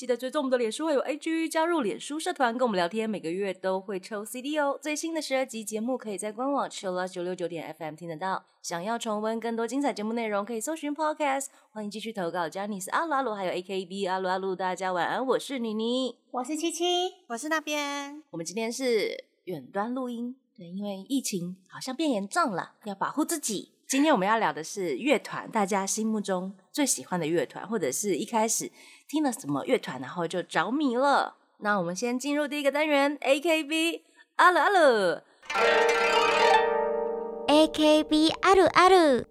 哈，记得追踪我们的脸书还有 A G，加入脸书社团跟我们聊天，每个月都会抽 CD 哦。最新的十二集节目可以在官网 Chillus 九六九点 FM 听得到。想要重温更多精彩节目内容，可以搜寻 Podcast。欢迎继续投稿 j a n i c e 阿鲁阿鲁还有 AKB 阿鲁阿鲁，大家晚安，我是妮妮。我是七七，我是那边，我们今天是远端录音，对，因为疫情好像变严重了，要保护自己。今天我们要聊的是乐团，大家心目中最喜欢的乐团，或者是一开始听了什么乐团，然后就着迷了。那我们先进入第一个单元，AKB 阿鲁阿鲁。 AKB あるある。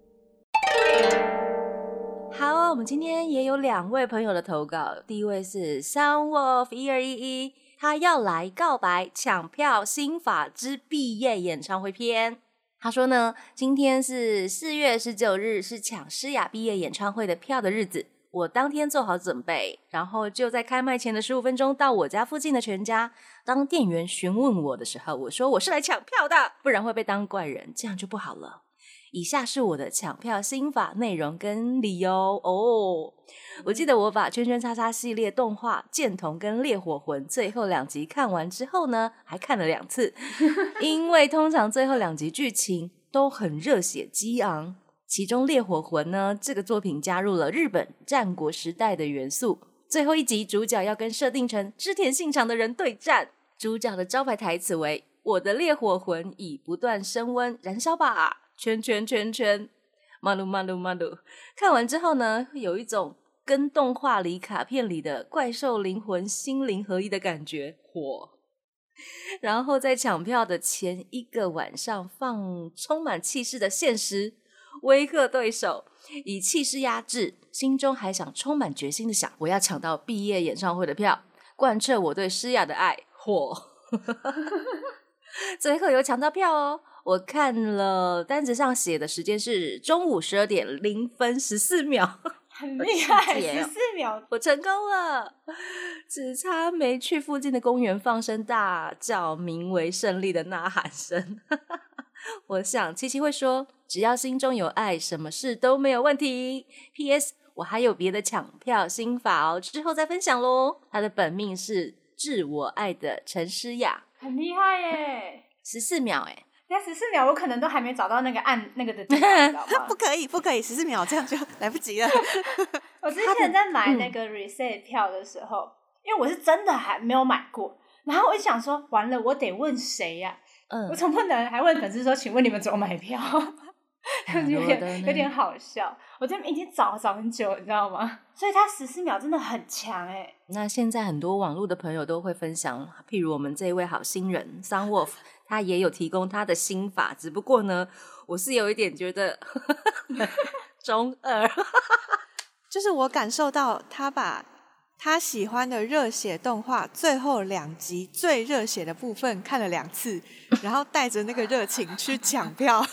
好，我们今天也有两位朋友的投稿，第一位是 Sound Wolf 一二一一，他要来告白抢票新法之毕业演唱会篇。他说呢，今天是四月十九日，是抢诗雅毕业演唱会的票的日子。 我当天做好准备，然后就在开卖前的十五分钟到我家附近的全家。当店员询问我的时候，我说我是来抢票的，不然会被当怪人，这样就不好了。以下是我的抢票心法内容跟理由哦。我记得我把《圈圈叉叉》系列动画《剑童》跟《烈火魂》最后两集看完之后呢，还看了两次，因为通常最后两集剧情都很热血激昂。其中《烈火魂》呢，这个作品加入了日本战国时代的元素。最后一集，主角要跟设定成织田信长的人对战，主角的招牌台词为“我的烈火魂已不断升温，燃烧吧！”圈圈圈圈，马鲁马鲁马鲁。看完之后呢，有一种跟动画里卡片里的怪兽灵魂心灵合一的感觉，火。然后在抢票的前一个晚上，放充满气势的现实，威吓对手，以气势压制，心中还想充满决心的想，我要抢到毕业演唱会的票，贯彻我对诗雅的爱，嚯。最后有抢到票哦！我看了单子上写的时间是中午十二点零分十四秒，很厉害，十四秒，我成功了，只差没去附近的公园放声大叫，名为胜利的呐喊声。我想七七会说，只要心中有爱，什么事都没有问题。P.S. 我还有别的抢票心法哦，之后再分享喽。他的本命是致我爱的陈诗雅，很厉害耶！十四秒哎、那十四秒，我可能都还没找到那个按那个的地方，不？可以，不可以，十四秒这样就来不及了。我之前在买那个 reset 票的时候，因为我是真的还没有买过，然后我就想说，完了，我得问谁呀、嗯我，总不能还问粉丝说，请问你们怎么买票？有点有点好笑，我这已经找找很久，你知道吗？所以他十四秒真的很强哎、那现在很多网络的朋友都会分享，譬如我们这一位好心人 Sun Wolf，他也有提供他的心法，只不过呢，我是有一点觉得 中二，就是我感受到他把他喜欢的热血动画最后两集最热血的部分看了两次，然后带着那个热情去抢票。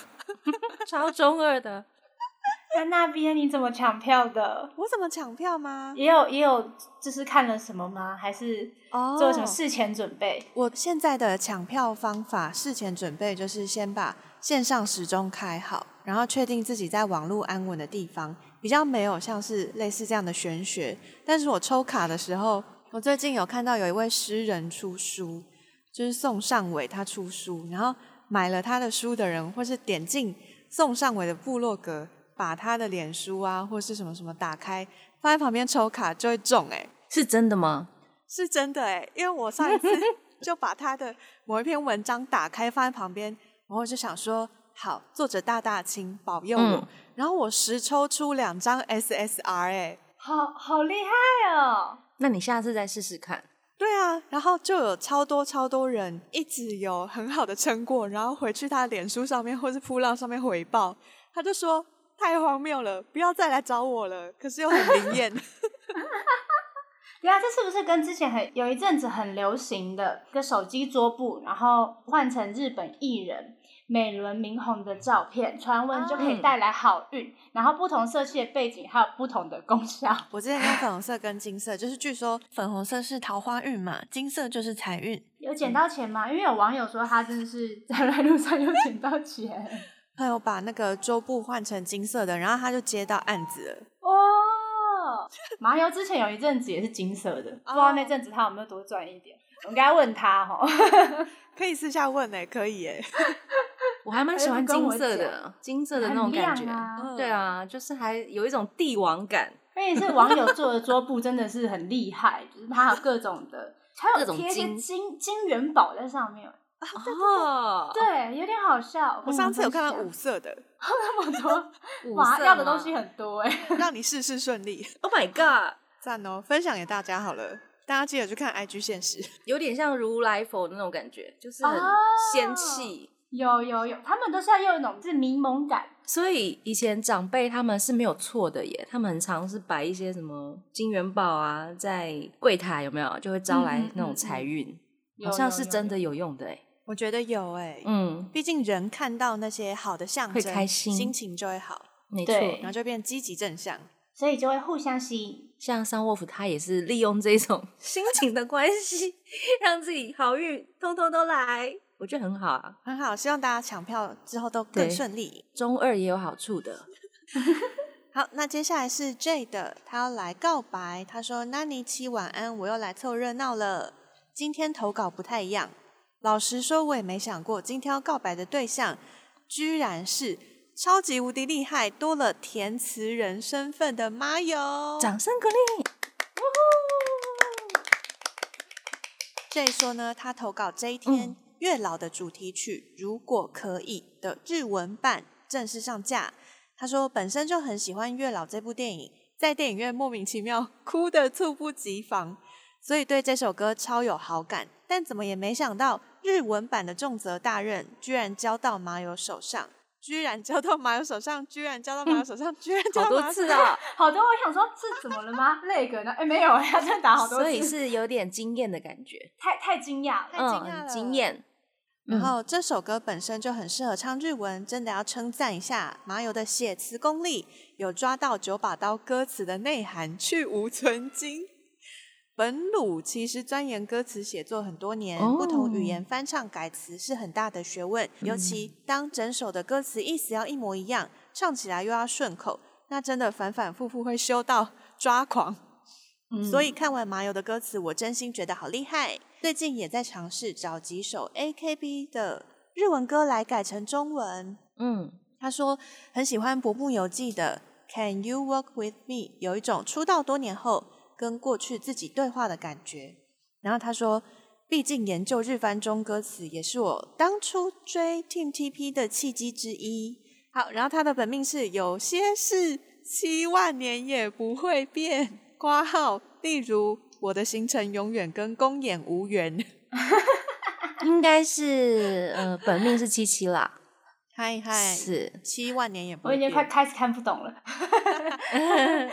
超中二的。在那边你怎么抢票的？我怎么抢票吗？也有也有，就是看了什么吗？还是哦做什么事前准备？我现在的抢票方法，事前准备就是先把线上时钟开好，然后确定自己在网络安稳的地方，比较没有像是类似这样的玄学。但是我抽卡的时候，我最近有看到有一位诗人出书，就是宋尚伟他出书，然后买了他的书的人，或是点进宋尚伟的部落格，把他的脸书啊或是什么什么打开，放在旁边抽卡就会中哎、是真的吗？是真的哎，因为我上一次 就把他的某一篇文章打开放在旁边，然后就想说，好，作者大大清保佑我，嗯然后我实抽出两张 SSR 哎，好好厉害哦！那你下次再试试看。对啊，然后就有超多超多人一直有很好的成果，然后回去他的脸书上面或是扑浪上面回报，他就说太荒谬了，不要再来找我了，可是又很灵验。对啊，这是不是跟之前很有一阵子很流行的一个手机桌布，然后换成日本艺人美轮明宏的照片，传闻就可以嗯带来好运。然后不同色系的背景还有不同的功效。我之前看粉红色跟金色，就是据说粉红色是桃花运嘛，金色就是财运。有捡到钱吗？因为有网友说他真的是在来路上有捡到钱 他有把那个桌布换成金色的，然后他就接到案子了。哦。麻油之前有一阵子也是金色的，不知道那阵子他有没有多赚一点。我应该问他哈。可以私下问呢、可以耶、我还蛮喜欢金色的，金色的那种感觉。对啊，就是还有一种帝王感。而且是网友做的桌布真的是很厉害，就是它有各种的，还有贴一些种金金金元宝在上面。哦，对，有点好笑。我上次有看到五色的，那么多，五哇，色吗要的东西很多哎。让你事事顺利。Oh my god，赞哦，分享给大家好了，大家记得去看 IG 现实。有点像如来佛的那种感觉，就是仙气。有有有，他们都是要用一种是迷蒙感。所以以前长辈他们是没有错的耶，他们很常是摆一些什么金元宝啊，在柜台有没有就会招来那种嗯财运，有好像是真的有用的哎。我觉得有哎、嗯，毕竟人看到那些好的象会征，开心心情就会好，没错。然后就变积极正向。所以就会互相吸引。像桑沃夫他也是利用这种 心情的关系，让自己好运通通都来，我觉得很好啊。很好，希望大家抢票之后都更顺利。中二也有好处的，好，那接下来是 J 的，他要来告白。他说：“那尼七晚安，我又来凑热闹了。今天投稿不太一样，老实说，我也没想过今天要告白的对象居然是超级无敌厉害，多了填词人身份的妈友。掌声鼓励。J 说呢，他投稿这一天，月老的主题曲《如果可以》的日文版正式上架。他说本身就很喜欢月老这部电影，在电影院莫名其妙哭得猝不及防，所以对这首歌超有好感。但怎么也没想到，日文版的重责大任居然交到麻友手上，居然交到麻友手上，居然交到麻友手上，居然交好多次啊，好多，我想说是怎么了吗？那个呢？哎，没有哎，他真的打好多次，所以是有点惊艳的感觉，太太惊讶了。太惊讶惊艳。然后这首歌本身就很适合唱日文，真的要称赞一下麻油的写词功力，有抓到九把刀歌词的内涵，去无存精。本鲁其实钻研歌词写作很多年，哦不同语言翻唱改词是很大的学问，尤其当整首的歌词意思要一模一样，唱起来又要顺口，那真的反反复复会修到抓狂。嗯所以看完麻油的歌词，我真心觉得好厉害。最近也在尝试找几首 AKB 的日文歌来改成中文。嗯，他说很喜欢《薄木游记》的 Can You Walk With Me，有一种出道多年后跟过去自己对话的感觉。然后他说，毕竟研究日番中歌词也是我当初追 Team TP 的契机之一。好，然后他的本命是有些事七万年也不会变。挂号，例如我的行程永远跟公演无缘。应该是呃，本命是七七啦，嗨嗨，是七万年也不我已。经快开始看不懂了。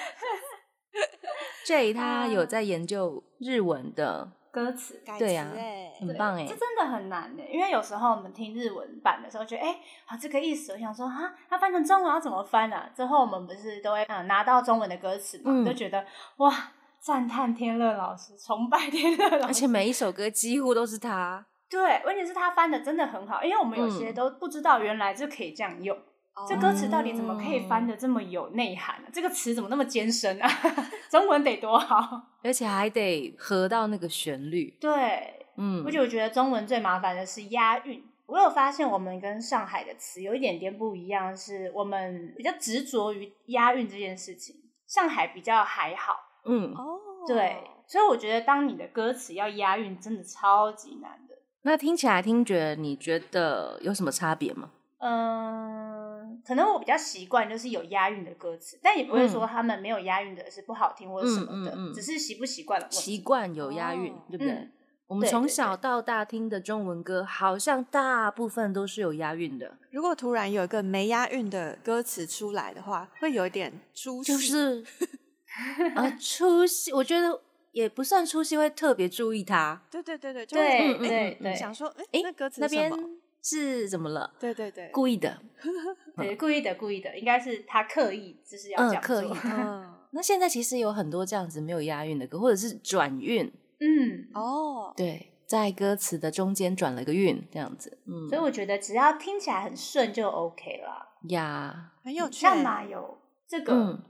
J 他有在研究日文的，歌词改对呀很棒哎这，真的很难的，因为有时候我们听日文版的时候，觉得哎，好这个意思，我想说啊，它翻成中文要怎么翻啊？之后我们不是都会嗯拿到中文的歌词嘛，嗯就觉得哇，赞叹天乐老师，崇拜天乐老师，而且每一首歌几乎都是他，对，问题是他翻的真的很好，因为我们有些嗯都不知道原来就可以这样用。这歌词到底怎么可以翻的这么有内涵呢、这个词怎么那么艰深啊？中文得多好？而且还得合到那个旋律，对，嗯而，且我觉得中文最麻烦的是押韵。我有发现，我们跟上海的词有一点点不一样，是我们比较执着于押韵这件事情，上海比较还好。嗯，哦，对，所以我觉得当你的歌词要押韵，真的超级难的。那听起来听觉你觉得有什么差别吗？嗯，可能我比较习惯就是有押韵的歌词，但也不会说他们没有押韵的是不好听或者什么的，嗯嗯嗯只是习不习惯的问习。惯有押韵，哦对不对？嗯我们从小到大听的中文歌，好像大部分都是有押韵的，如果突然有一个没押韵的歌词出来的话，会有一点出戏。就是呃出戏，我觉得也不算出戏，会特别注意他。对对对对，就对会哎对对想说，哎、那歌词那边是怎么了？对对对，故意的。对，故意的，故意的，应该是他刻意就是要这嗯，样刻意 那现在其实有很多这样子没有押韵的歌，或者是转韵，嗯，哦，对，在歌词的中间转了个韵，这样子。嗯，所以我觉得只要听起来很顺就 OK 了。呀，很有趣。像马有这个，嗯，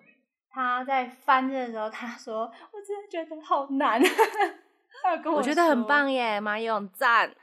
他在翻的时候，他说：“我真的觉得好难。”我觉得很棒。耶，马勇赞。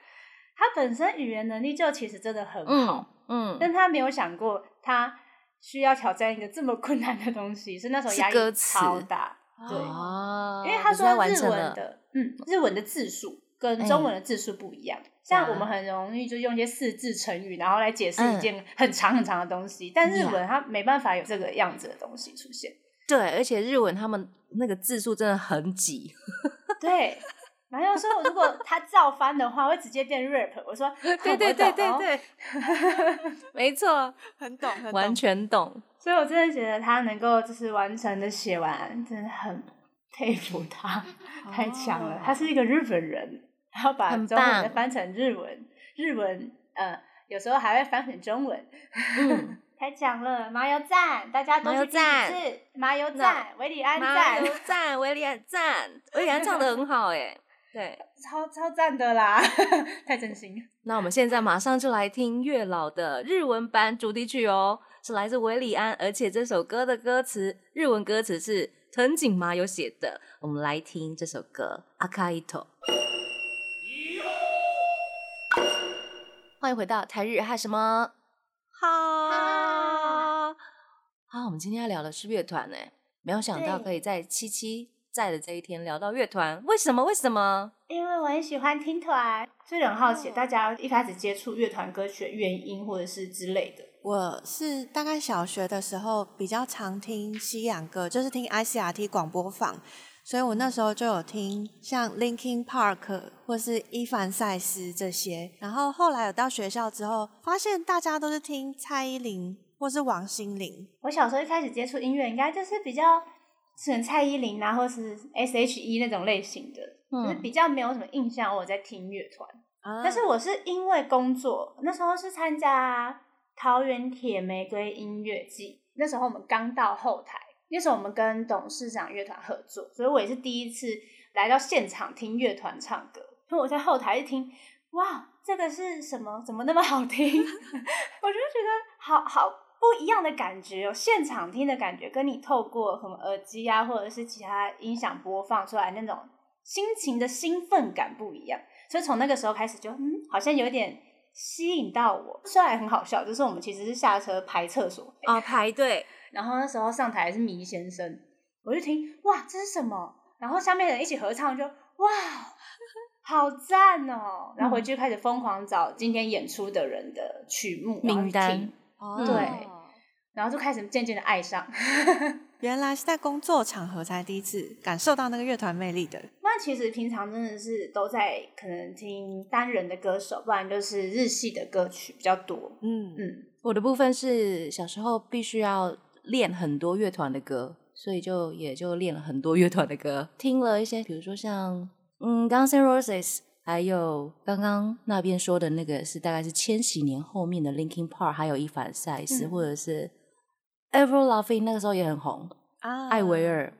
他本身语言能力就其实真的很好，嗯嗯，但他没有想过他需要挑战一个这么困难的东西，是那时候是压力超大。对，哦，因为他说日文的，嗯，日文的字数跟中文的字数不一样。像我们很容易就用一些四字成语，然后来解释一件很长很长的东西，但日文它没办法有这个样子的东西出现。对，而且日文他们那个字数真的很挤，对，然后说如果他照翻的话，会直接变 rap。我说，对对对对对，没错，很懂，很懂完全懂。所以我真的觉得他能够就是完成的写完，真的很佩服他，太强了。哦他是一个日本人，然后把中文翻成日文，日文呃有时候还会翻成中文，嗯，太强了！麻油赞，大家都麻油是第一赞次，麻油赞，维里安马赞，友赞，维里安赞，维里安唱的很好哎。对，超超赞的啦，太真心。那我们现在马上就来听月老的日文版主题曲哦，是来自维里安，而且这首歌的歌词日文歌词是藤井麻友写的。我们来听这首歌《阿卡伊托》。欢迎回到台日哈什么哈？好，我们今天要聊的是乐团呢，没有想到可以在七七在的这一天聊到乐团，为什么？为什么？因为我很喜欢听团，所以很好奇哦大家一开始接触乐团歌曲的原因或者是之类的。我是大概小学的时候比较常听西洋歌，就是听 ICRT 广播放，所以我那时候就有听像 Linkin Park 或是伊凡塞斯这些。然后后来有到学校之后，发现大家都是听蔡依林或是王心凌。我小时候一开始接触音乐，应该就是比较可能蔡依林啊，或是 S.H.E 那种类型的，就是嗯比较没有什么印象我在听乐团。啊但是我是因为工作，那时候是参加桃园铁玫瑰音乐季，那时候我们刚到后台，那时候我们跟董事长乐团合作，所以我也是第一次来到现场听乐团唱歌。所以我在后台一听，哇，这个是什么？怎么那么好听？我就觉得好好不一样的感觉哦，现场听的感觉跟你透过什么耳机啊，或者是其他音响播放出来那种心情的兴奋感不一样。所以从那个时候开始就，嗯，好像有点吸引到我。虽然很好笑，就是我们其实是下车排厕所，哦，排队，然后那时候上台是迷先生，我就听，哇，这是什么？然后下面人一起合唱，就哇，好赞哦！然后回去开始疯狂找今天演出的人的曲目名单听哦对然后就开始渐渐的爱上。原来是在工作场合才第一次感受到那个乐团魅力的。那其实平常真的是都在可能听单人的歌手，不然就是日系的歌曲比较多。嗯嗯，我的部分是小时候必须要练很多乐团的歌，所以就也就练了很多乐团的歌，听了一些，比如说像嗯 Guns N' Roses，还有刚刚那边说的那个是大概是千禧年后面的 Linkin Park，还有伊凡塞斯，嗯或者是 Avril Lavigne，那个时候也很红，啊艾维尔。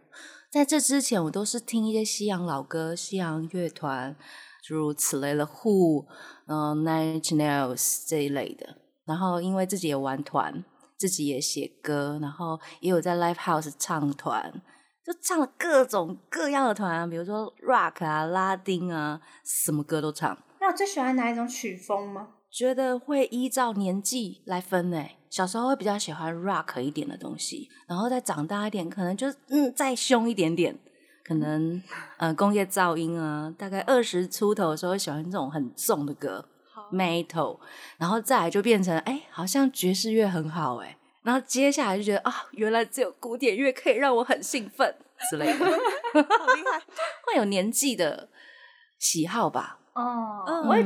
在这之前，我都是听一些西洋老歌、西洋乐团，诸如此类的 Who、嗯、Nine Nails 这一类的。然后因为自己也玩团，自己也写歌，然后也有在 Live House 唱团，就唱了各种各样的团啊，比如说 Rock 啊、拉丁啊，什么歌都唱。那我最喜欢哪一种曲风吗？觉得会依照年纪来分诶。小时候会比较喜欢 rock 一点的东西，然后再长大一点，可能就嗯再凶一点点，可能呃工业噪音啊，大概二十出头的时候会喜欢这种很重的歌，metal，然后再来就变成哎好像爵士乐很好哎，然后接下来就觉得啊原来只有古典乐可以让我很兴奋 之类的，好厉害。会有年纪的喜好吧，哦，嗯我也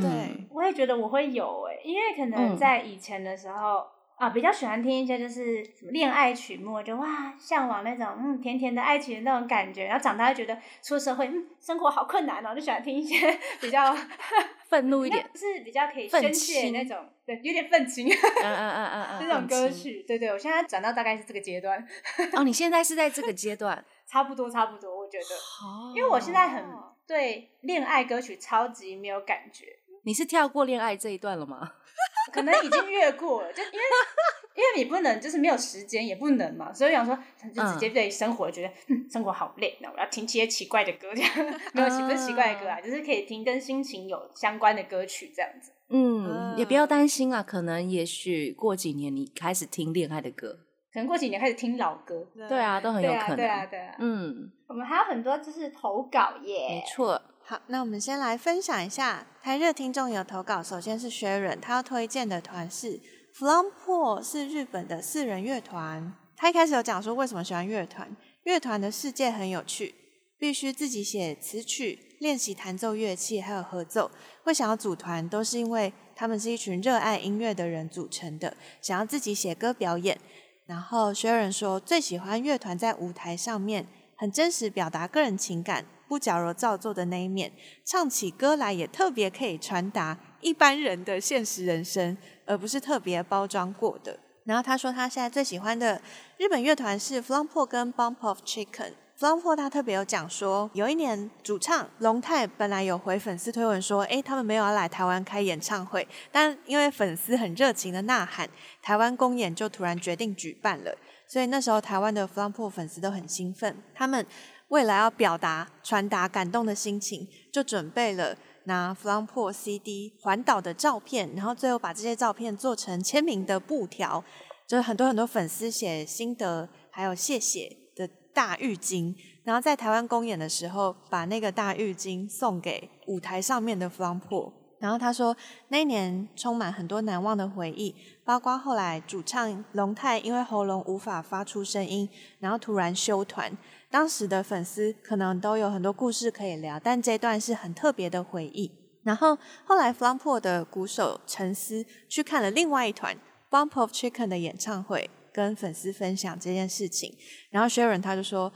我也觉得我会有诶、因为可能嗯。在以前的时候，啊，比较喜欢听一些就是什么恋爱曲目，就哇向往那种嗯甜甜的爱情的那种感觉。然后长大就觉得出社会，嗯，生活好困难哦，就喜欢听一些 比较 愤怒一点，是比较可以愤宣泄那种，对，有点愤青嗯嗯嗯嗯嗯，这种歌。曲。对对，我现在转到大概是这个阶段，哦，你现在是在这个阶段，差不多差不多，我觉得，哦因为我现在很对恋爱歌曲超级没有感觉。你是跳过恋爱这一段了吗？可能已经越过了，就因为因为你不能就是没有时间，也不能嘛，所以想说就直接对生活觉得、嗯、生活好累，那我要听一些奇怪的歌，这样没有不是奇怪的歌啊，就是可以听跟心情有相关的歌曲这样子。嗯，也不要担心啊，可能也许过几年你开始听恋爱的歌，可能过几年开始听老歌，对啊，都很有对啊，可能。对啊，对啊。嗯，我们还有很多就是投稿耶，没错。好，那我们先来分享一下台热听众有投稿。首先是 Sharon，他要推荐的团是 f l o m p o r 是日本的四人乐团。他一开始有讲说为什么喜欢乐团，乐团的世界很有趣，必须自己写词曲、练习弹奏乐器，还有合奏。会想要组团，都是因为他们是一群热爱音乐的人组成的，想要自己写歌表演。然后 Sharon 说，最喜欢乐团在舞台上面很真实表达个人情感，不矫揉造作的那一面，唱起歌来也特别可以传达一般人的现实人生，而不是特别包装过的。然后他说他现在最喜欢的日本乐团是 Flampor 跟 Bump of Chicken。Flampor 他特别有讲说，有一年主唱龙泰本来有回粉丝推文说，诶，他们没有要来台湾开演唱会，但因为粉丝很热情的呐喊，台湾公演就突然决定举办了。所以那时候台湾的 Flampor 粉丝都很兴奋，他们为了要表达、传达感动的心情，就准备了拿 Flampor CD 环岛的照片，然后最后把这些照片做成签名的布条，就是很多很多粉丝写心得，还有谢谢的大浴巾，然后在台湾公演的时候，把那个大浴巾送给舞台上面的 Flampor。然后他说，那一年充满很多难忘的回忆，包括后来主唱龙泰因为喉咙无法发出声音，然后突然休团。当时的粉丝可能都有很多故事可以聊，但这段是很特别的回忆。然后后来 Flampor 的鼓手陈思去看了另外一团 Bump of Chicken 的演唱会，跟粉丝分享这件事情。然后 Sharon 他就说，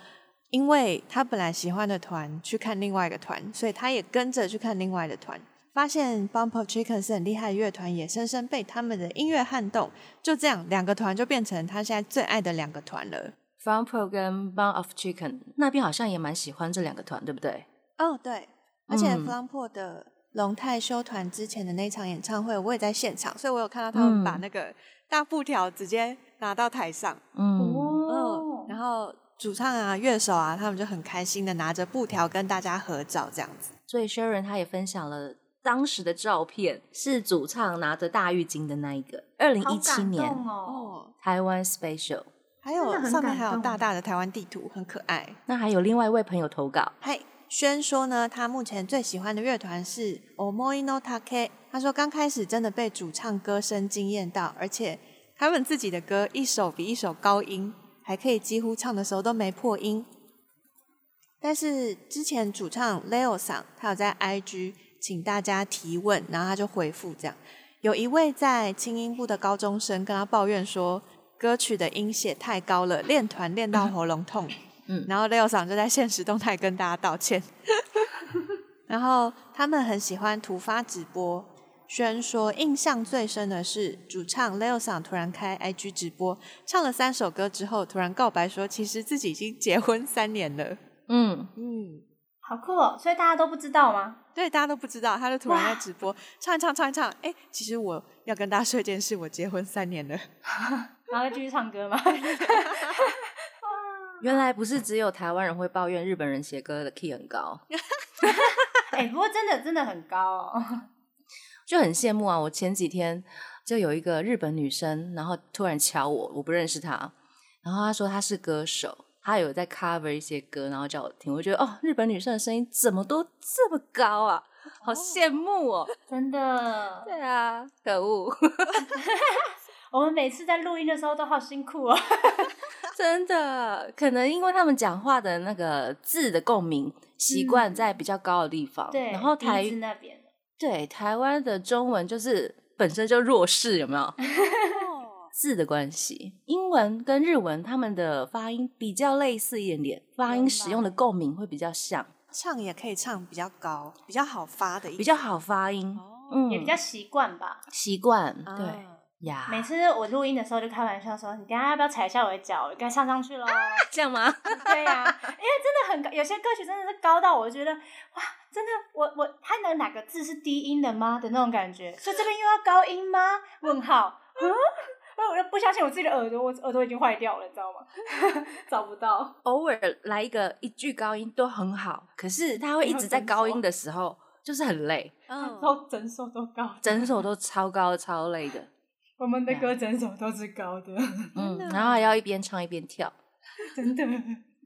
因为他本来喜欢的团去看另外一个团，所以他也跟着去看另外的团。发现 Bump of Chicken 是很厉害的乐团，也深深被他们的音乐撼动。就这样，两个团就变成他现在最爱的两个团了。F r o m Pro 跟 Bun of Chicken 那边好像也蛮喜欢这两个团，对不对？哦，对，而且嗯。Flampor 的龙泰修团之前的那场演唱会，我也在现场，所以我有看到他们把嗯。那个大布条直接拿到台上，嗯，哦嗯，然后主唱啊、乐手啊，他们就很开心的拿着布条跟大家合照，这样子。所以 Sharon 他也分享了当时的照片，是主唱拿着大浴巾的那一个，二零一七年哦，哦，台湾 Special。还有上面还有大大的台湾地图，很可爱。那还有另外一位朋友投稿，嗨，轩说呢，他目前最喜欢的乐团是 Omoi no Take。他说刚开始真的被主唱歌声惊艳到，而且他们自己的歌一首比一首高音，还可以几乎唱的时候都没破音。但是之前主唱 Leo 桑他有在 IG 请大家提问，然后他就回复这样。有一位在轻音部的高中生跟他抱怨说，歌曲的音写太高了，练团练到喉咙痛。嗯然后 Leo 桑就在现实动态跟大家道歉。然后他们很喜欢突发直播。轩说，印象最深的是主唱 Leo 桑突然开 IG 直播，唱了三首歌之后，突然告白说，其实自己已经结婚三年了。嗯，嗯，好酷哦！所以大家都不知道吗？对，大家都不知道，他就突然在直播唱一唱唱一唱，哎，其实我要跟大家说一件事，我结婚三年了。然后再继续唱歌吗？原来不是只有台湾人会抱怨日本人写歌的 key 很高，哎、不过真的真的很高哦。就很羡慕啊！我前几天就有一个日本女生，然后突然敲我，我不认识她，然后她说她是歌手，她有在 cover 一些歌，然后叫我听，我觉得哦，日本女生的声音怎么都这么高啊，好羡慕哦！真的，对啊，可恶，我们每次在录音的时候都好辛苦哦。真的，可能因为他们讲话的那个字的共鸣习惯在比较高的地方，对，然后台那边，对台湾的中文就是本身就弱势，有没有？字的关系，英文跟日文他们的发音比较类似一点点，发音使用的共鸣会比较像，唱也可以唱比较高，比较好发的一比较好发音，嗯，也比较习惯吧。习惯，啊对呀。每次我录音的时候就开玩笑说：“你等下要不要踩一下我的脚？我该上上去喽。这样吗？对呀、因为真的很高，有些歌曲真的是高到我觉得哇，真的我我它能哪个字是低音的吗的那种感觉，所以这边又要高音吗？问号，嗯，我就不相信我自己的耳朵，我耳朵已经坏掉了，你知道吗？找不到，偶尔来一个一句高音都很好，可是他会一直在高音的时候就是很累，嗯，都整首都高，整首都超高超累的，我们的歌整首都是高的，嗯，然后还要一边唱一边跳。真的。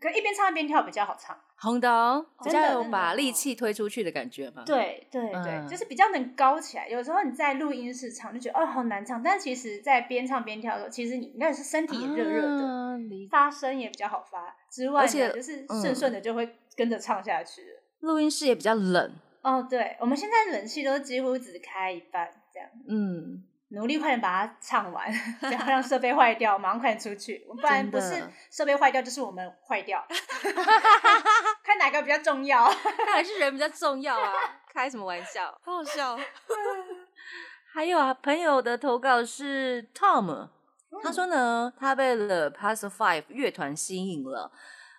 可一边唱一边跳比较好唱。红的比真的较有把力气推出去的感觉嘛。，对对对，嗯就是比较能高起来。有时候你在录音室唱就觉得哦好难唱，但其实在边唱边跳的时候，其实你应该是身体也热热的，发声也比较好发。之外，而且就是嗯顺顺的就会跟着唱下去了。录音室也比较冷，哦，对，我们现在冷气都几乎只开一半，这样嗯，努力快点把它唱完，不要让设备坏掉，马上快点出去，不然不是设备坏掉，就是我们坏掉，看哪个比较重要。当然是人比较重要啊，开什么玩笑？好好笑。还有啊，朋友的投稿是 Tom，他说呢，他被了 Past Five 乐团吸引了。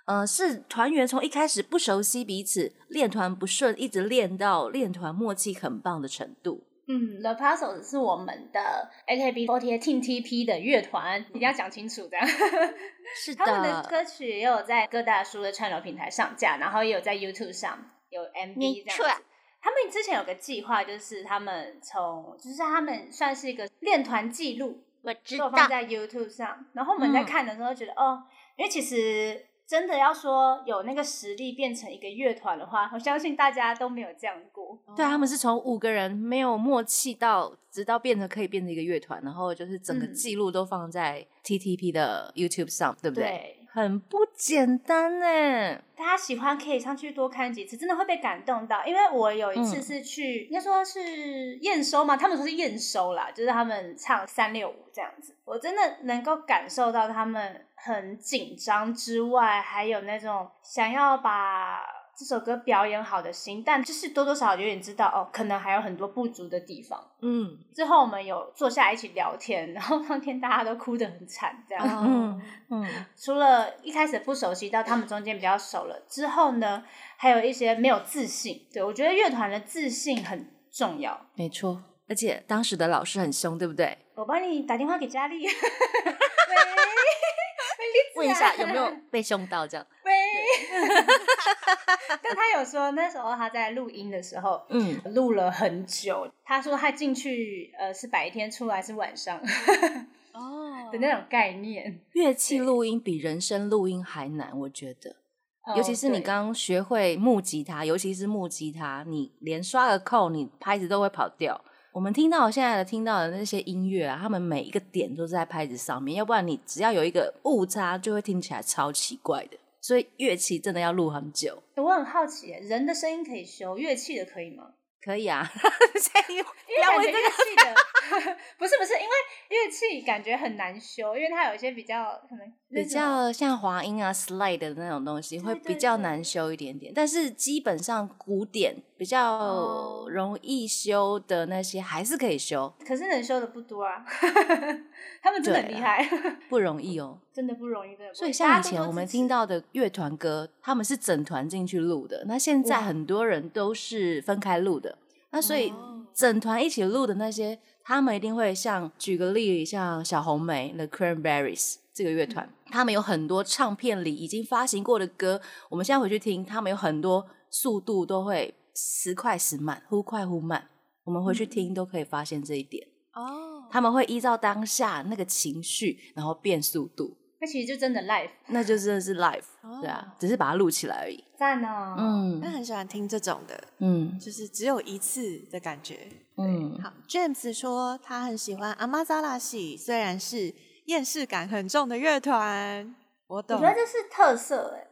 呃，是团员从一开始不熟悉彼此，练团不顺，一直练到练团默契很棒的程度。嗯，The Puzzles 是我们的 AKB48 Team TP 的乐团，一定要讲清楚这样。是他们的歌曲也有在各大书的串流平台上架，然后也有在 YouTube 上有 MV 这样子。他们之前有个计划，就是他们从，就是他们算是一个练团记录，我知都有放在 YouTube 上。然后我们在嗯看的时候觉得，哦，因为其实真的要说有那个实力变成一个乐团的话，我相信大家都没有这样过。对，他们是从五个人没有默契到，直到变成可以变成一个乐团，然后就是整个嗯记录都放在 TTP 的 YouTube 上，对不对？对很不简单呢。大家喜欢可以上去多看几次，真的会被感动到。因为我有一次嗯是去，应该说是验收嘛，他们说是验收啦，就是他们唱三六五这样子，我真的能够感受到他们很紧张之外，还有那种想要把这首歌表演好的心，但就是多多少少有点知道哦，可能还有很多不足的地方。嗯之后我们有坐下来一起聊天，然后当天大家都哭得很惨，这样。嗯嗯，除了一开始不熟悉，到他们中间比较熟了之后呢，还有一些没有自信。对我觉得乐团的自信很重要。没错。而且当时的老师很凶，对不对？我帮你打电话给佳丽，喂，问一下有没有 被凶到这样？喂。但他有说那时候他在录音的时候，嗯，录了很久。他说他进去呃是白天，出来是晚上哦 的那种概念。乐器录音比人声录音还难，我觉得。哦尤其是你刚学会木吉他，尤其是木吉他，你连刷个扣，你拍子都会跑掉。我们听到现在的听到的那些音乐啊，他们每一个点都是在拍子上面，要不然你只要有一个误差，就会听起来超奇怪的。所以乐器真的要录很久。我很好奇耶，人的声音可以修，乐器的可以吗？可以啊，不因为感觉乐器的 不是不是，因为乐器感觉很难修，因为它有一一些比较可能比种较像滑音啊、slide 的那种东西，会比较难修一点点。但是基本上古典比较哦容易修的那些，还是可以修，可是能修的不多啊，他们真的很厉害，不容易哦。真的不容易。所以像以前我们听到的乐团歌，他们是整团进去录的，那现在很多人都是分开录的。那所以哦整团一起录的那些，他们一定会像举个例，像小红莓 The Cranberries 这个乐团，他们有很多唱片里已经发行过的歌，我们现在回去听，他们有很多速度都会时快时慢，忽快忽慢。我们回去听都可以发现这一点，哦，他们会依照当下那个情绪，然后变速度。那其实就真的 live 那就真的是 live，、哦对啊，只是把它录起来而已。赞哦，嗯那很喜欢听这种的，嗯就是只有一次的感觉。嗯，好，James 说他很喜欢阿玛扎拉系，虽然是厌世感很重的乐团，我我懂觉。得这是特色哎，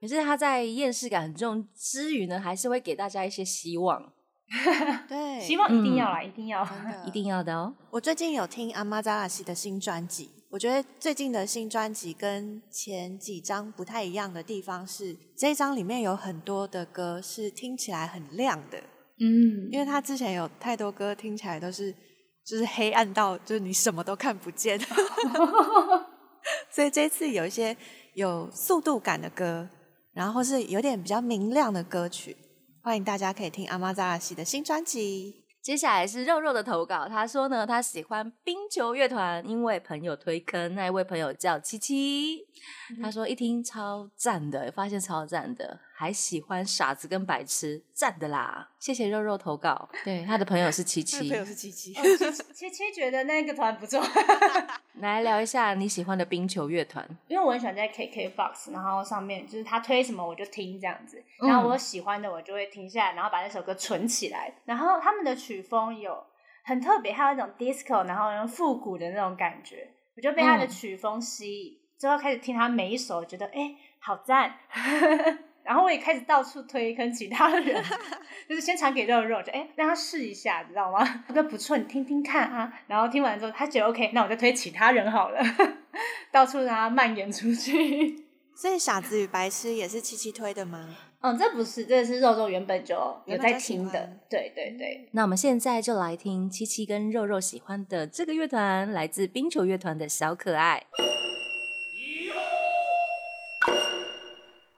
可是他在厌世感很重之余呢，还是会给大家一些希望。对，希望一定要来，一定要。一定要的哦。我最近有听阿玛扎拉西的新专辑，我觉得最近的新专辑跟前几张不太一样的地方是，这一张里面有很多的歌是听起来很亮的，嗯，因为他之前有太多歌听起来都是就是黑暗到就是你什么都看不见，所以这次有一些有速度感的歌，然后是有点比较明亮的歌曲，欢迎大家可以听阿妈扎拉西的新专辑。接下来是肉肉的投稿，他说呢，他喜欢冰球乐团，因为朋友推坑，那一位朋友叫七七，他说一听超赞的，发现超赞的，还喜欢傻子跟白痴，赞的啦！谢谢肉肉投稿，对，他的朋友是七七，是七七，七七觉得那个团不错，来聊一下你喜欢的冰球乐团，因为我很喜欢在 KKBOX，然后上面就是他推什么我就听这样子，嗯然后我喜欢的我就会停下来，然后把那首歌存起来。然后他们的曲风有很特别，还有一种 disco，然后复古的那种感觉，我就被他的嗯曲风吸引，之后开始听他每一首，觉得哎、好赞。然后我也开始到处推坑其他的人，就是先传给肉肉，就哎、让他试一下，知道吗？他说不错，你听听看啊。然后听完之后，他觉得 OK，那我再推其他人好了，到处让他蔓延出去。所以傻子与白痴也是七七推的吗？嗯，这不是，这是肉肉原本就有在听的欢，对对对。那我们现在就来听七七跟肉肉喜欢的这个乐团，来自冰球乐团的小可爱。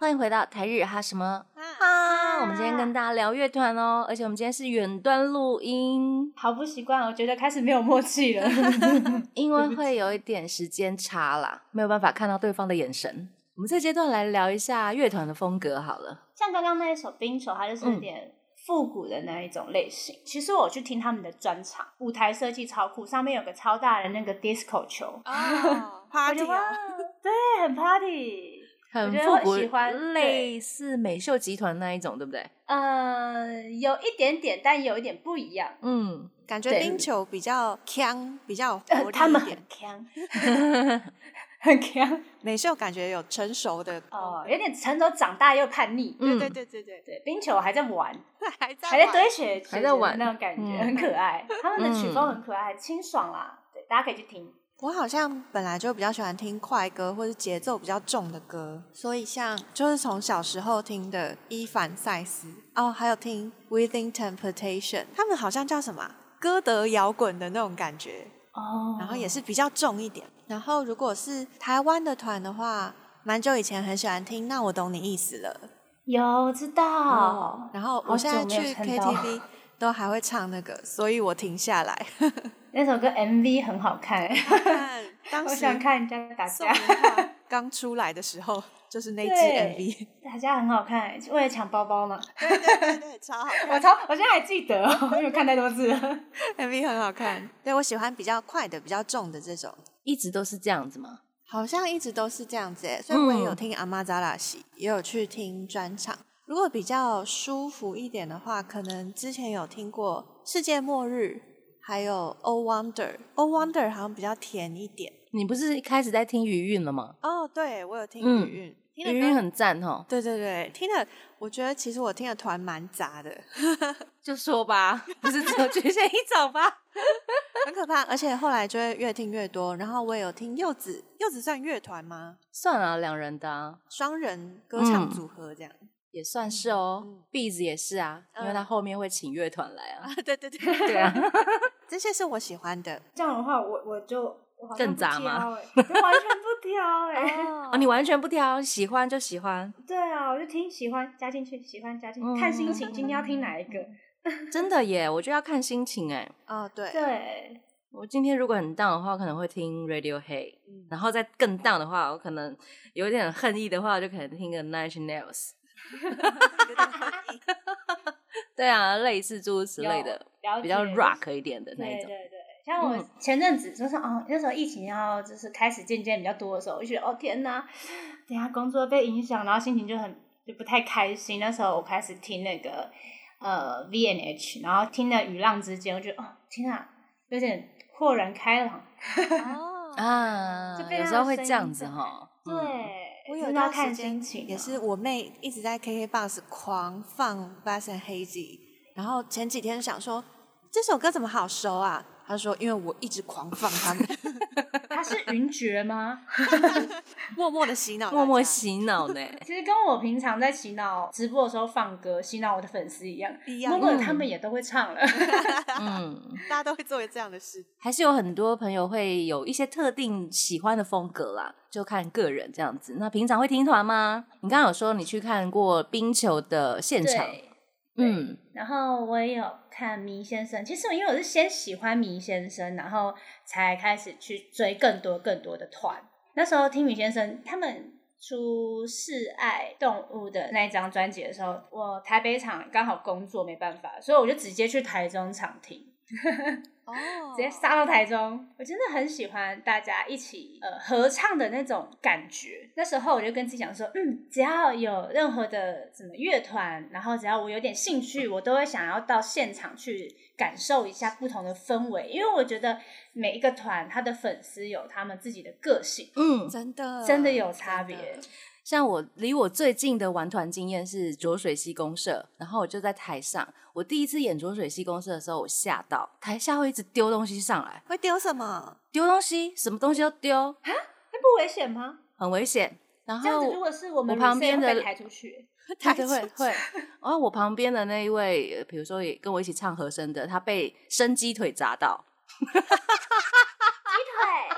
欢迎回到台日哈什么哈？我们今天跟大家聊乐团哦，而且我们今天是远端录音，好不习惯，我觉得开始没有默契了。因为会有一点时间差啦，没有办法看到对方的眼神。我们这阶段来聊一下乐团的风格好了。像刚刚那一首《冰球》，它就是有点复古的那一种类型。其实我去听他们的专场，舞台设计超酷，上面有个超大的那个 disco 球，哦我，party 啊，对，很 party。很我觉得复古，我喜欢类似美秀集团那一种，对不对？呃，有一点点，但有一点不一样。嗯，感觉冰球比较强，比较有活呃，力他们很。强，很 强美秀感觉有成熟的哦，有点成熟长大又叛逆。嗯对对对对对对，冰球还在玩，还在还在堆雪，还在玩那种感觉，嗯很可爱。他们的曲风嗯很可爱，清爽啦。对，大家可以去听。我好像本来就比较喜欢听快歌或是节奏比较重的歌，所以像就是从小时候听的伊凡塞斯哦，还有听 Within Temptation，他们好像叫什么啊歌德摇滚的那种感觉，哦然后也是比较重一点。然后如果是台湾的团的话，蛮久以前很喜欢听，那我懂你意思了。有知道，然后我现在去 KTV 都还会唱那个，所以我停下来。那首歌 MV 很好看，当时我想看人家打架，刚出来的时候，就是那支 MV，打架很好看，为了抢包包嘛。对对对对，超好我超，我现在还记得哦，因为看太多次了。，MV 很好看。对我喜欢比较快的、比较重的这种，一直都是这样子吗？好像一直都是这样子诶。所以我也有嗯听阿玛扎拉西，也有去听专场。如果比较舒服一点的话，可能之前有听过《世界末日》，还有《Oh Wonder》。《Oh Wonder》好像比较甜一点。你不是开始在听余韵了吗？哦，对我有听嗯语韵，听的歌余韵很赞哦，对对对，听的我觉得其实我听的团蛮杂的，就说吧，不是只有局限一种吧？很可怕。而且后来就会越听越多。然后我也有听柚子，柚子算乐团吗？算啊，两人的、啊、双人歌唱嗯组合这样。也算是哦嗯。Bees 也是啊，因为他嗯后面会请乐团来啊。对对对 对啊，这些是我喜欢的。这样的话，我我就我好像更不挑杂吗欸我完全不挑哎、哦，你完全不挑，喜欢就喜欢，对啊，我就听喜欢加进去，喜欢加进去，嗯看心情，今天要听哪一个？真的耶！我就要看心情哎。哦，对，对，我今天如果很 down 的话，可能会听 Radiohead，嗯然后再更 down 的话，我可能有点恨意的话，就可能听个 Nine Inch Nails。对啊，类似诸如此类的，了解比较 rock 一点的那一种。对对对，像我嗯前阵子就是哦，那时候疫情要就是开始渐渐比较多的时候，我就觉得哦天哪，等下工作被影响，然后心情就很就不太开心。那时候我开始听那个呃 V N H，然后听了《雨浪之间》，我觉得哦天哪，有点豁然开朗。哦，啊就，时候会这样子哈。对嗯，我有要看段时间心情啊，也是我妹一直在 KKBOX 狂放 Bass and Hazy，然后前几天想说这首歌怎么好熟啊？他说因为我一直狂放他们，他是云爵吗？默默的洗脑，默默洗脑呢。其实跟我平常在洗脑直播的时候放歌洗脑我的粉丝一样，一样默默他们也都会唱了。嗯，大家都会做这样的事。还是有很多朋友会有一些特定喜欢的风格啦，就看个人这样子。那平常会听团吗？你刚刚有说你去看过冰球的现场，对，嗯，然后我也有看迷先生。其实因为我是先喜欢迷先生，然后才开始去追更多更多的团。那时候听迷先生他们出《示爱动物》的那一张专辑的时候，我台北场刚好工作没办法，所以我就直接去台中场听。哦直接杀到台中。我真的很喜欢大家一起呃合唱的那种感觉。那时候我就跟自己讲说，嗯，只要有任何的什么乐团，然后只要我有点兴趣，我都会想要到现场去感受一下不同的氛围，因为我觉得每一个团他的粉丝有他们自己的个性，嗯，真的真的有差别。像我离我最近的玩团经验是浊水溪公社，然后我就在台上，我第一次演浊水溪公社的时候，我吓到，台下会一直丢东西上来，会丢什么？丢东西，什么东西都丢，那不危险吗？很危险。然这样子，如果是我们我旁边的被抬出去，对 对会会，然后我旁边的那一位，呃比如说也跟我一起唱和声的，他被生鸡腿砸到，鸡腿，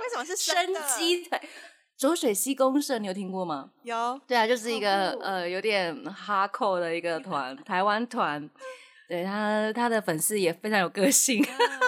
为什么是生鸡腿。浊水溪公社，你有听过吗？有对啊，就是一个呃有点哈扣的一个团，台湾团。对他，他的粉丝也非常有个性，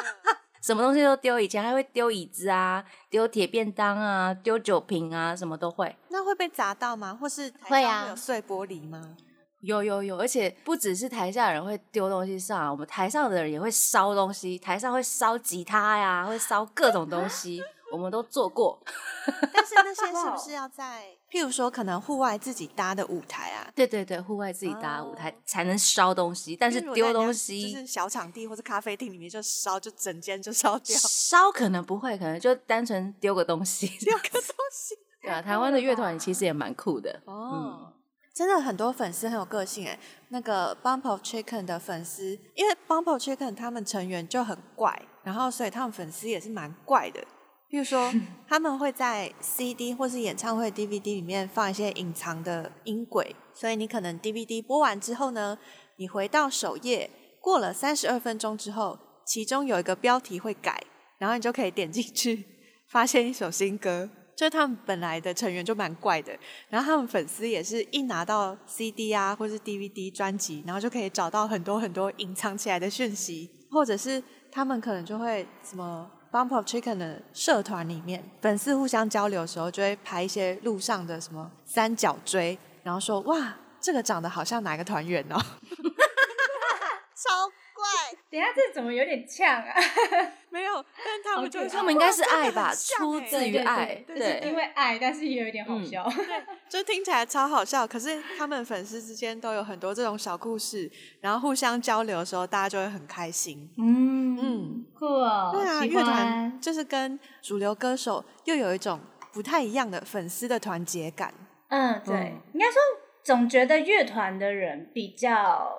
什么东西都丢。以前还会丢椅子啊，丢铁便当啊，丢酒瓶啊，什么都会。那会被砸到吗？或是台会啊有碎玻璃吗？有有有，而且不只是台下人会丢东西上来，我们台上的人也会烧东西，台上会烧吉他呀，会烧各种东西，我们都做过。但是那些是不是要在，譬如说可能户外自己搭的舞台啊？对对对，户外自己搭舞台、哦才能烧东西，但是丢东西就是小场地或者咖啡厅里面就烧，就整间就烧掉，烧可能不会，可能就单纯丢个东西。丢个东西。对啊，台湾的乐团其实也蛮酷的。哦，真的很多粉丝很有个性哎。那个 Bump of Chicken 的粉丝，因为 Bump of Chicken 他们成员就很怪，然后所以他们粉丝也是蛮怪的。比如说，他们会在 CD 或是演唱会 DVD 里面放一些隐藏的音轨，所以你可能 DVD 播完之后呢，你回到首页，过了三十二分钟之后，其中有一个标题会改，然后你就可以点进去，发现一首新歌。就是他们本来的成员就蛮怪的，然后他们粉丝也是一拿到 CD 啊或是 DVD 专辑，然后就可以找到很多很多隐藏起来的讯息，或者是他们可能就会什么 Bump of Chicken 的社团里面，粉丝互相交流的时候，就会拍一些路上的什么三角锥，然后说哇，这个长得好像哪个团员哦，超怪，等下这怎么有点呛啊？没有，但他们就他们应该是爱吧，出欸自于爱。对对对因为爱，但是也有一点好嗯笑。就听起来超好笑，可是他们粉丝之间都有很多这种小故事，然后互相交流的时候，大家就会很开心。嗯嗯，酷哦，对啊，喜乐团。就是跟主流歌手又有一种不太一样的粉丝的团结感。嗯，对，嗯应该说总觉得乐团的人比较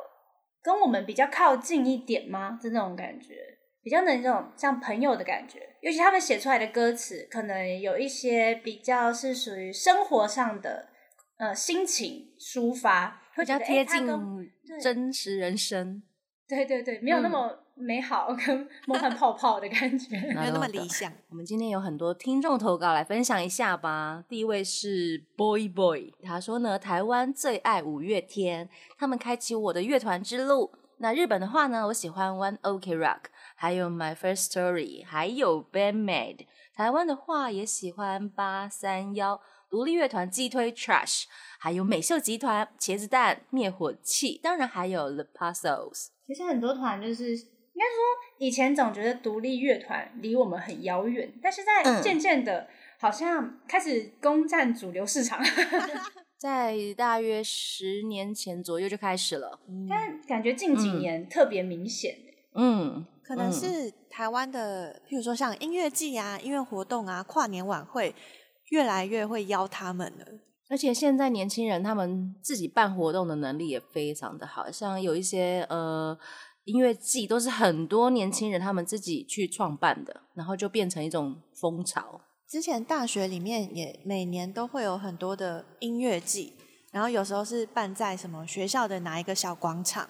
跟我们比较靠近一点吗？是那种感觉，比较能这种像朋友的感觉。尤其他们写出来的歌词，可能有一些比较是属于生活上的呃心情抒发，会比较贴近真实人生，对对对，没有那嗯么美好 跟梦幻泡泡的感觉。没有那么理想。我们今天有很多听众投稿来分享一下吧。第一位是 Boy Boy，他说呢，台湾最爱五月天，他们开启我的乐团之路。那日本的话呢，我喜欢 One OK Rock，还有 My First Story，还有 Bandmate。台湾的话也喜欢八三幺独立乐团击推 Trash，还有美秀集团、茄子蛋、灭火器，当然还有 The Puzzles。其实很多团就是应该说，以前总觉得独立乐团离我们很遥远，但是在嗯渐渐的，好像开始攻占主流市场。在大约十年前左右就开始了。但感觉近几年特别明显。嗯，可能嗯是台湾的，譬如说像音乐季啊、音乐活动啊、跨年晚会，越来越会邀他们了。而且现在年轻人他们自己办活动的能力也非常的好，像有一些呃音乐季都是很多年轻人他们自己去创办的，然后就变成一种风潮。之前大学里面也每年都会有很多的音乐季，然后有时候是办在什么学校的哪一个小广场，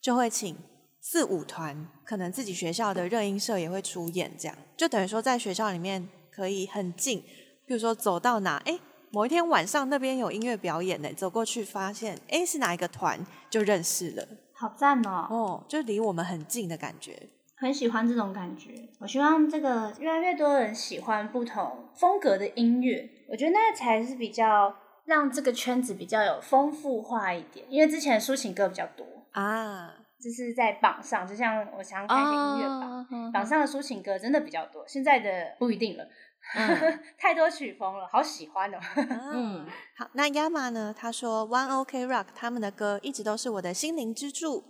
就会请四五团，可能自己学校的热音社也会出演，这样就等于说在学校里面可以很近，比如说走到哪，哎，某一天晚上那边有音乐表演呢，走过去发现，哎，是哪一个团，就认识了，好赞哦！哦，就离我们很近的感觉。很喜欢这种感觉。我希望这个越来越多人喜欢不同风格的音乐，我觉得那才是比较让这个圈子比较有丰富化一点。因为之前抒情歌比较多，啊，就是在榜上，就像我常开一些音乐榜，哦榜上的抒情歌真的比较多，现在的不一定了，嗯 太多曲风了，好喜欢哦。嗯嗯，好，那 Yama 呢？他说 One OK Rock 他们的歌一直都是我的心灵支柱，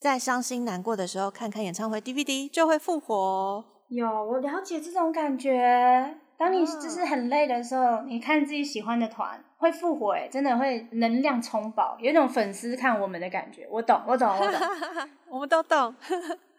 在伤心难过的时候，看看演唱会 DVD 就会复活哦。有，我了解这种感觉。当你啊就是很累的时候，你看自己喜欢的团会复活，哎，真的会能量充饱，有一种粉丝看我们的感觉。我懂，我懂，我懂，我们都懂。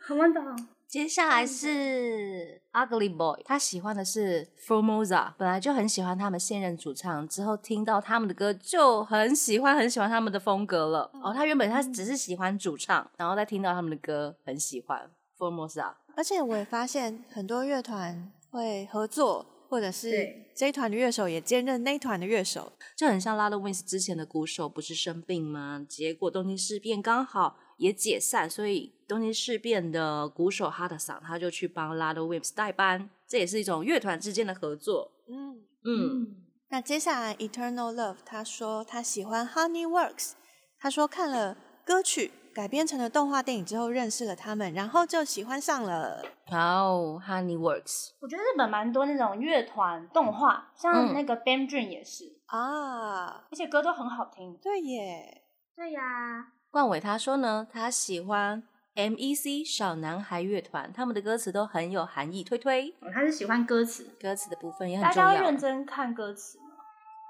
我懂。接下来是 Ugly Boy，他喜欢的是 Formosa，本来就很喜欢他们现任主唱，之后听到他们的歌就很喜欢，很喜欢他们的风格了。哦，他原本他只是喜欢主唱，然后再听到他们的歌很喜欢 Formosa。而且我也发现很多乐团会合作，或者是对这一团的乐手也兼任那一团的乐手。就很像 Lala Wins 之前的鼓手不是生病吗？结果东京事变刚好也解散，所以东京事变的鼓手哈德桑他就去帮 Lala Wins 代班，这也是一种乐团之间的合作。嗯，嗯，那接下来 Eternal Love，他说他喜欢 Honeyworks，他说看了歌曲改编成了动画电影之后认识了他们，然后就喜欢上了。哇哦，Honeyworks，我觉得日本蛮多那种乐团动画，像嗯。那个 Dream 也是，啊，而且歌都很好听。对耶，对呀，冠伟他说呢，他喜欢 M.E.C 小男孩乐团，他们的歌词都很有含义，推推哦他是喜欢歌词，歌词的部分也很大重要。家会认真看歌词吗。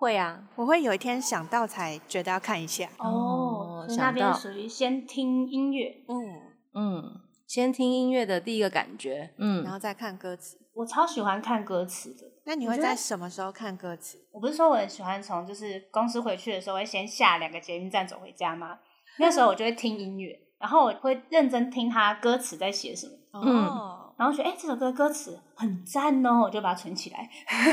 会啊，我会有一天想到才觉得要看一下。哦所以那边属于先听音乐。嗯，嗯，先听音乐的第一个感觉，嗯，然后再看歌词。我超喜欢看歌词的。那你会在什么时候看歌词？我不是说我很喜欢从就是公司回去的时候会先下两个捷运站走回家吗？那时候我就会听音乐，然后我会认真听他歌词在写什么，哦，然后觉得哎、这首歌歌词很赞哦，我就把它存起来。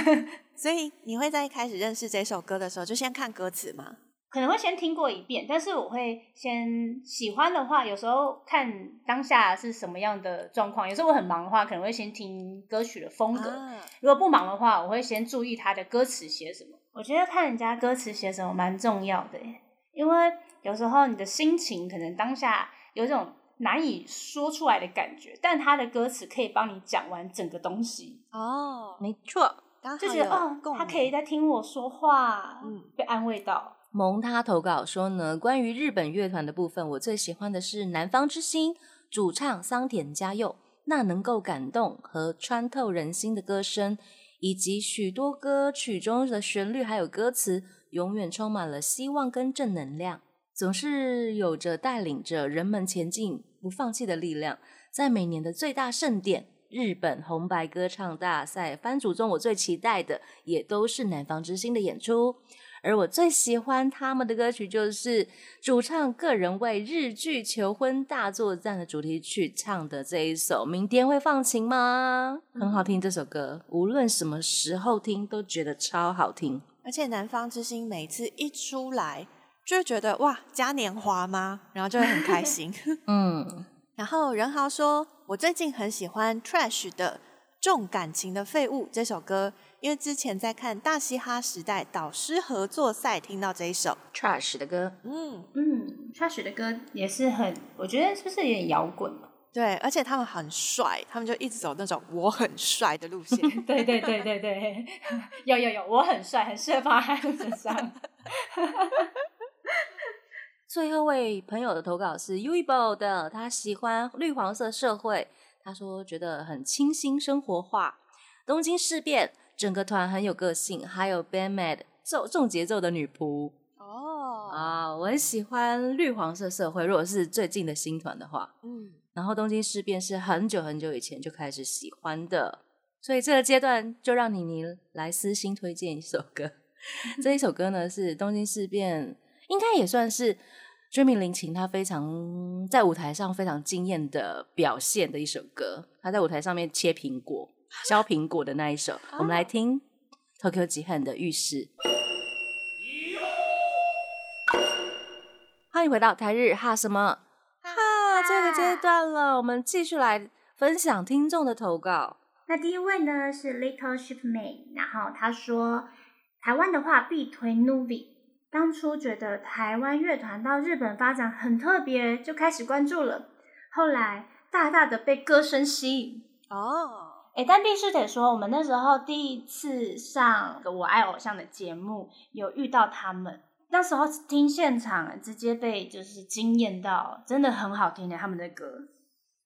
所以你会在一开始认识这首歌的时候就先看歌词吗？可能会先听过一遍，但是我会先喜欢的话，有时候看当下是什么样的状况。有时候我很忙的话，可能会先听歌曲的风格；啊，如果不忙的话，我会先注意他的歌词写什么。我觉得看人家歌词写什么蛮重要的耶，因为有时候你的心情可能当下有一种难以说出来的感觉，但他的歌词可以帮你讲完整个东西，哦，没错。就觉得有哦，他可以在听我说话，嗯被安慰到。蒙他投稿说呢，关于日本乐团的部分，我最喜欢的是南方之星主唱桑田佳佑，那能够感动和穿透人心的歌声，以及许多歌曲中的旋律还有歌词，永远充满了希望跟正能量，总是有着带领着人们前进不放弃的力量。在每年的最大盛典日本红白歌唱大赛番组中，我最期待的也都是南方之星的演出。而我最喜欢他们的歌曲，就是主唱个人为日剧《求婚大作战》的主题曲唱的这一首《明天会放晴吗》，很好听。这首歌无论什么时候听都觉得超好听。而且南方之星每次一出来，就会觉得哇，嘉年华吗？然后就会很开心。嗯，然后任豪说，我最近很喜欢 Trash 的《重感情的废物》这首歌，因为之前在看大嘻哈时代导师合作赛听到这一首，Trash 的歌，嗯，嗯，，Trash 的歌也是很，我觉得是不是有点摇滚？对，而且他们很帅，他们就一直走那种我很帅的路线。对对对对对，有有有，我很帅，很适合放在他的身上。最后一位朋友的投稿是 Uibo 的，他喜欢绿黄色社会，他说觉得很清新生活化。东京事变，整个团很有个性，还有 Bandmate 重重节奏的女仆哦，啊，我很喜欢绿黄色社会。如果是最近的新团的话，嗯，然后东京事变是很久很久以前就开始喜欢的，所以这个阶段就让妮妮来私心推荐一首歌。这一首歌呢是东京事变，应该也算是追名林檎他非常在舞台上非常惊艳的表现的一首歌。他在舞台上面切苹果、削苹果的那一首，我们来听 Tokyo 极恨的浴室。欢迎回到台日哈什么哈这个阶段了，我们继续来分享听众的投稿。那第一位呢是 Little Ship Man，然后他说台湾的话必推 Nuvi。当初觉得台湾乐团到日本发展很特别，就开始关注了。后来大大的被歌声吸引。哦，哎，但必须得说，我们那时候第一次上《我爱偶像》的节目，有遇到他们。那时候听现场，直接被就是惊艳到，真的很好听的他们的歌。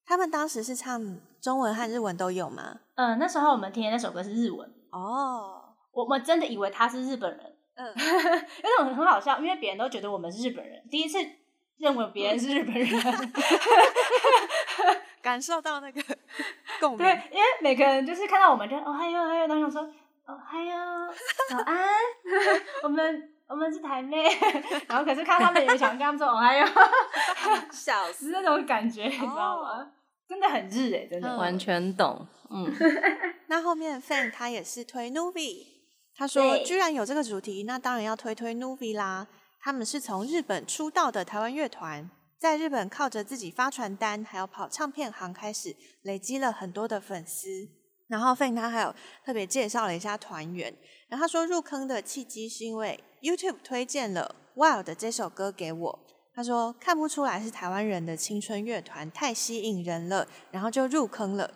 他们当时是唱中文和日文都有吗？嗯，那时候我们听的那首歌是日文，哦，我们真的以为他是日本人，嗯，那种很好笑，因为别人都觉得我们是日本人，第一次认为别人是日本人。感受到那个 共鸣对，。因为每个人就是看到我们就哦嗨哟嗨哟，然后想说哦嗨哟早安，我们我们是台妹，然后可是看他们也想跟他们说哦嗨哟，笑是那种感觉，你知道吗？真的很日哎、真的。嗯完全懂，嗯，那后面 fan 他也是推 Nuvi，他说居然有这个主题，那当然要推推 Nuvi 啦。他们是从日本出道的台湾乐团，在日本靠着自己发传单，还有跑唱片行开始累积了很多的粉丝。然后 fan 他还有特别介绍了一下团员，然后他说入坑的契机是因为 YouTube 推荐了 Wild 这首歌给我，他说看不出来是台湾人的青春乐团，太吸引人了，然后就入坑了。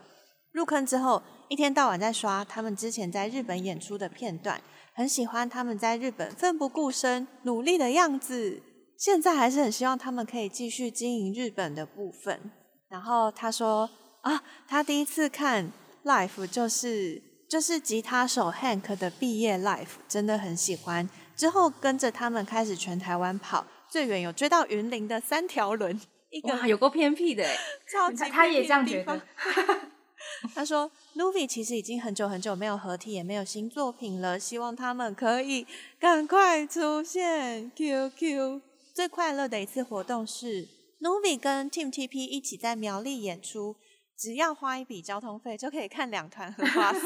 入坑之后，一天到晚在刷他们之前在日本演出的片段，很喜欢他们在日本奋不顾身、努力的样子。现在还是很希望他们可以继续经营日本的部分。然后他说啊，他第一次看 live 就是就是吉他手 Hank 的毕业 Life，真的很喜欢。之后跟着他们开始全台湾跑，最远有追到云林的三条轮，一个哇，有够偏僻的欸，超级他他也这样觉得。他说，Nuvi 其实已经很久很久没有合体，也没有新作品了，希望他们可以赶快出现。QQ 最快乐的一次活动是 Nuvi 跟 Team TP 一起在苗栗演出，只要花一笔交通费就可以看两团，很划算。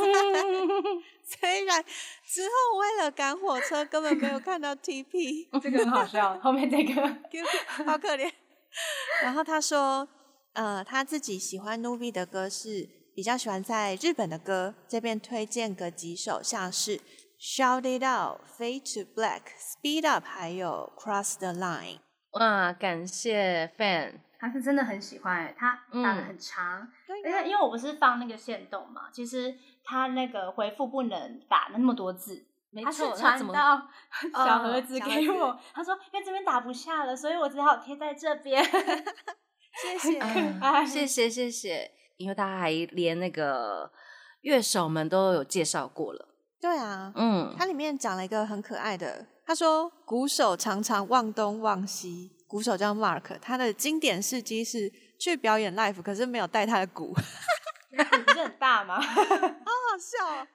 虽然之后为了赶火车，根本没有看到 TP。这个很好笑，后面这个 好可怜。然后他说，呃，他自己喜欢 Nuvi 的歌是比较喜欢在日本的歌，这边推荐个几首，像是 Shout It Out、Fade to Black、Speed Up，还有 Cross the Line。哇，感谢 fan，他是真的很喜欢，他打的嗯很长，对而且因为我不是放那个线动嘛，其实他那个回复不能打那么多字，没他是错，他怎么传到 小盒哦子给我，他说因为这边打不下了，所以我只好贴在这边。谢谢。嗯谢谢谢谢，因为他还连那个乐手们都有介绍过了，对啊，嗯，它里面讲了一个很可爱的，他说鼓手常常忘东忘西。鼓手叫 Mark，他的经典事迹是去表演 live，可是没有带他的鼓，好不是很大吗？好好笑、哦。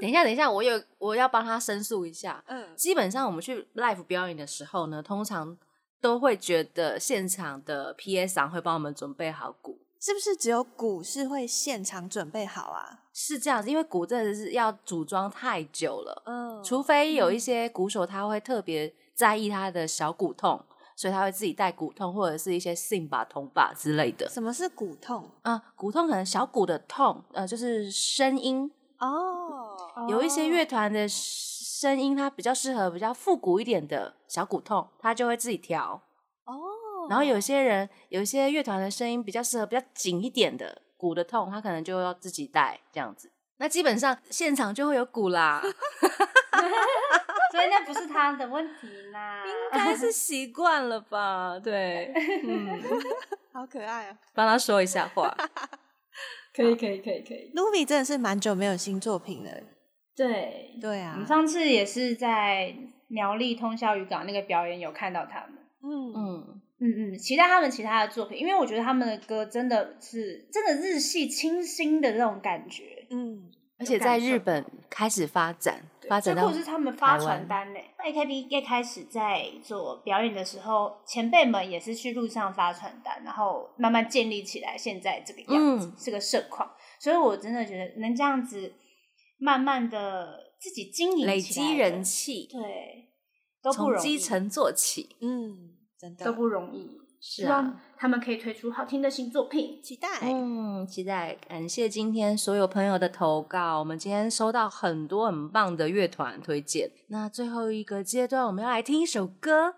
等一下等一下，我有我要帮他申诉一下，嗯，基本上我们去 live 表演的时候呢，通常都会觉得现场的 PS 长会帮我们准备好鼓，是不是只有鼓是会现场准备好啊？是这样子，因为鼓真的是要组装太久了，嗯。除非有一些鼓手他会特别在意他的小鼓痛，所以他会自己带骨痛或者是一些 sim 把、铜把之类的。什么是骨痛？啊、骨痛可能小骨的痛，呃，就是声音。哦，有一些乐团的声音，它比较适合比较复古一点的小骨痛，他就会自己调。哦，然后有些人，有一些乐团的声音比较适合比较紧一点的骨的痛，他可能就要自己带这样子。那基本上现场就会有鼓啦，所以那不是他的问题啦。应该是习惯了吧？对，嗯，好可爱啊帮他说一下话。可以可以可以可以。！Nuvi 真的是蛮久没有新作品了。对，对啊我们，上次也是在苗栗通宵渔港那个表演有看到他们。嗯，嗯，嗯嗯，期待他们其他的作品，因为我觉得他们的歌真的是真的日系清新的那种感觉。嗯，而且在日本开始发展，发展到最酷是他们发传单呢。AKB 一开始在做表演的时候，前辈们也是去路上发传单，然后慢慢建立起来现在这个样子，嗯这个盛况。所以我真的觉得能这样子慢慢的自己经营累积人，气，对，都不从容易，基层做起。嗯，真的都不容易。是希望啊，他们可以推出好听的新作品。期待。嗯，期待感谢今天所有朋友的投稿，我们今天收到很多很棒的乐团推荐。那最后一个阶段，我们要来听一首歌，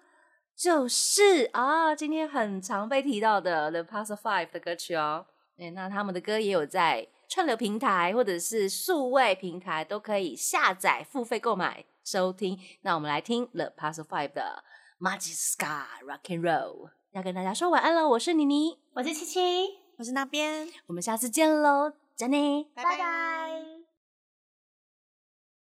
就是啊，今天很常被提到的 The Past Five 的歌曲哦。对，那他们的歌也有在串流平台或者是数位平台都可以下载付费购买收听。那我们来听 The Past Five 的 Magic Sky Rock and Roll。要跟大家说晚安了，我是妮妮，我是七七，我是那边，我们下次见喽，再见。拜拜拜